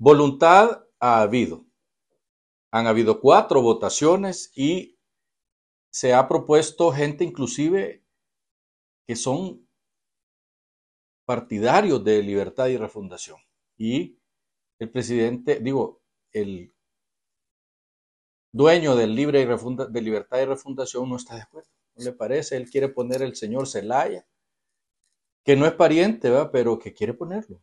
voluntad ha habido. Han habido cuatro votaciones y se ha propuesto gente inclusive que son partidarios de libertad y refundación. Y el presidente, digo, el dueño del libre y refunda, de libertad y refundación no está de acuerdo. ¿No le parece? Él quiere poner el señor Zelaya, que no es pariente, ¿va? pero que quiere ponerlo.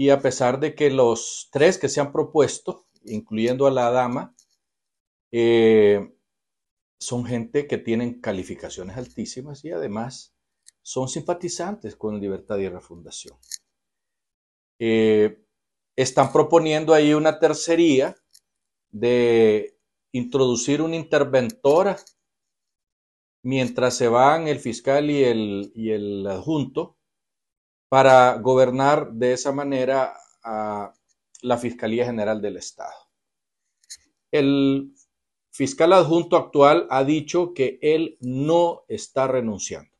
Y a pesar de que los tres que se han propuesto, incluyendo a la dama, eh, son gente que tienen calificaciones altísimas y además son simpatizantes con Libertad y Refundación. Eh, están proponiendo ahí una tercería de introducir una interventora mientras se van el fiscal y el, y el adjunto para gobernar de esa manera a la Fiscalía General del Estado. El fiscal adjunto actual ha dicho que él no está renunciando,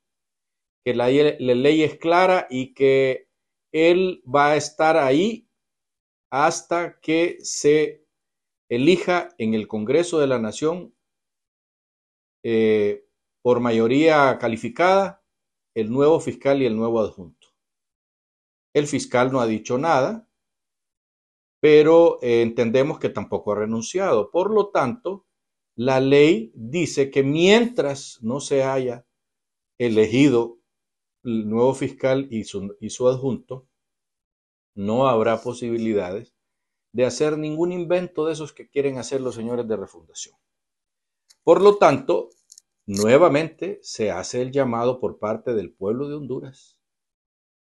que la, ley es clara y que él va a estar ahí hasta que se elija en el Congreso de la Nación eh, por mayoría calificada el nuevo fiscal y el nuevo adjunto. El fiscal no ha dicho nada, pero eh, entendemos que tampoco ha renunciado. Por lo tanto, la ley dice que mientras no se haya elegido el nuevo fiscal y su, y su adjunto, no habrá posibilidades de hacer ningún invento de esos que quieren hacer los señores de refundación. Por lo tanto, nuevamente se hace el llamado por parte del pueblo de Honduras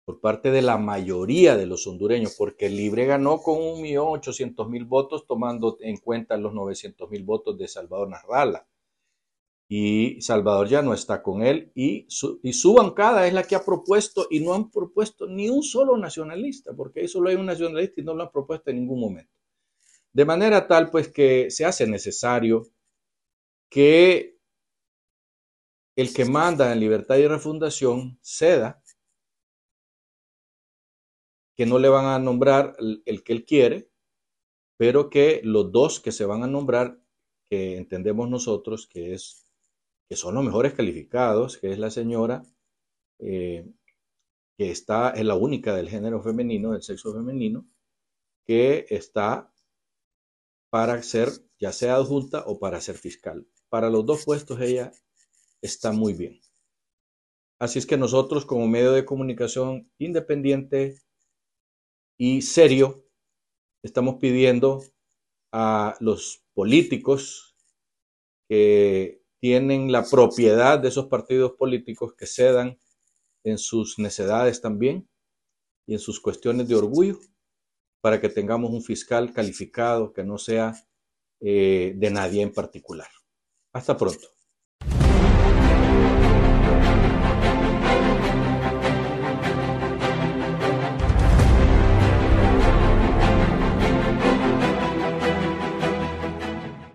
por parte de la mayoría de los hondureños, porque Libre ganó con 1.800.000 votos, tomando en cuenta los 900.000 votos de Salvador Narrala. Y Salvador ya no está con él y su, y su bancada es la que ha propuesto y no han propuesto ni un solo nacionalista, porque ahí solo hay un nacionalista y no lo han propuesto en ningún momento. De manera tal, pues, que se hace necesario que el que manda en libertad y refundación ceda que no le van a nombrar el, que él quiere, pero que los dos que se van a nombrar, que entendemos nosotros que, es, que son los mejores calificados, que es la señora eh, que está, es la única del género femenino, del sexo femenino, que está para ser ya sea adjunta o para ser fiscal. Para los dos puestos ella está muy bien. Así es que nosotros como medio de comunicación independiente, y serio, estamos pidiendo a los políticos que tienen la propiedad de esos partidos políticos que cedan en sus necedades también y en sus cuestiones de orgullo para que tengamos un fiscal calificado que no sea eh, de nadie en particular. Hasta pronto.